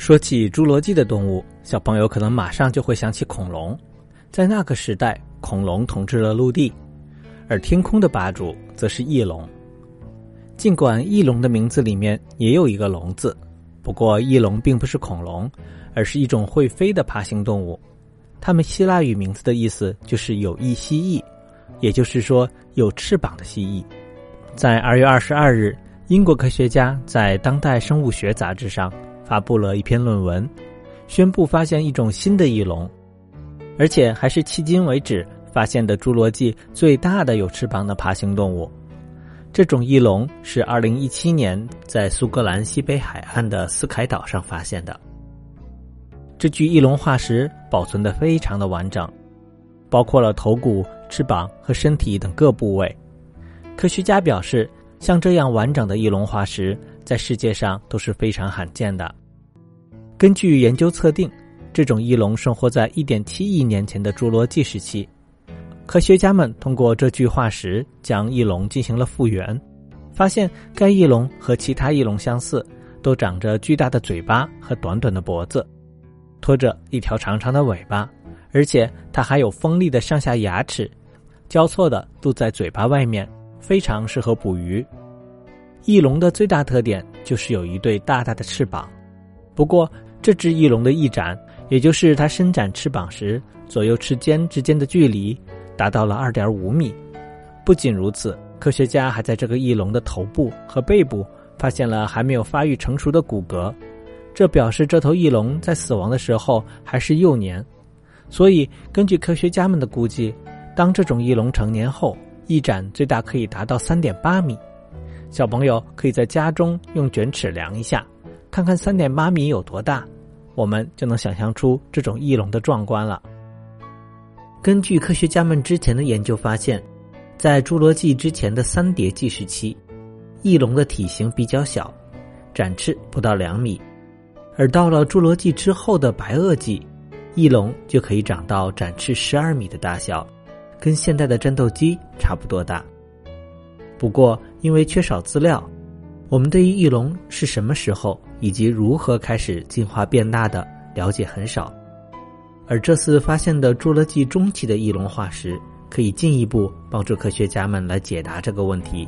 说起侏罗纪的动物，小朋友可能马上就会想起恐龙。在那个时代，恐龙统治了陆地，而天空的霸主则是翼龙。尽管翼龙的名字里面也有一个“龙”字，不过翼龙并不是恐龙，而是一种会飞的爬行动物。它们希腊语名字的意思就是有翼蜥蜴，也就是说有翅膀的蜥蜴。在二月二十二日，英国科学家在《当代生物学杂志》上发布了一篇论文，宣布发现一种新的翼龙。而且还是迄今为止发现的侏罗纪最大的有翅膀的爬行动物。这种翼龙是二零一七年在苏格兰西北海岸的斯凯岛上发现的。这具翼龙化石保存的非常的完整，包括了头骨、翅膀和身体等各部位。科学家表示，像这样完整的翼龙化石在世界上都是非常罕见的。根据研究测定。这种翼龙生活在1.7亿年前的侏罗纪时期，科学家们通过这具化石将翼龙进行了复原，发现该翼龙和其他翼龙相似，都长着巨大的嘴巴和短短的脖子，拖着一条长长的尾巴，而且它还有锋利的上下牙齿，交错的露在嘴巴外面，非常适合捕鱼。翼龙的最大特点就是有一对大大的翅膀，不过这只翼龙的翼展。也就是它伸展翅膀时，左右翅尖之间的距离达到了二点五米。不仅如此，科学家还在这个翼龙的头部和背部发现了还没有发育成熟的骨骼，这表示这头翼龙在死亡的时候还是幼年。所以，根据科学家们的估计，当这种翼龙成年后，翼展最大可以达到三点八米。小朋友可以在家中用卷尺量一下，看看三点八米有多大。我们就能想象出这种翼龙的壮观了。根据科学家们之前的研究发现，在侏罗纪之前的三叠纪时期，翼龙的体型比较小，展翅不到两米；而到了侏罗纪之后的白垩纪，翼龙就可以长到展翅十二米的大小，跟现代的战斗机差不多大。不过，因为缺少资料。我们对于翼龙是什么时候以及如何开始进化变大的了解很少，而这次发现的侏罗纪中期的翼龙化石可以进一步帮助科学家们来解答这个问题。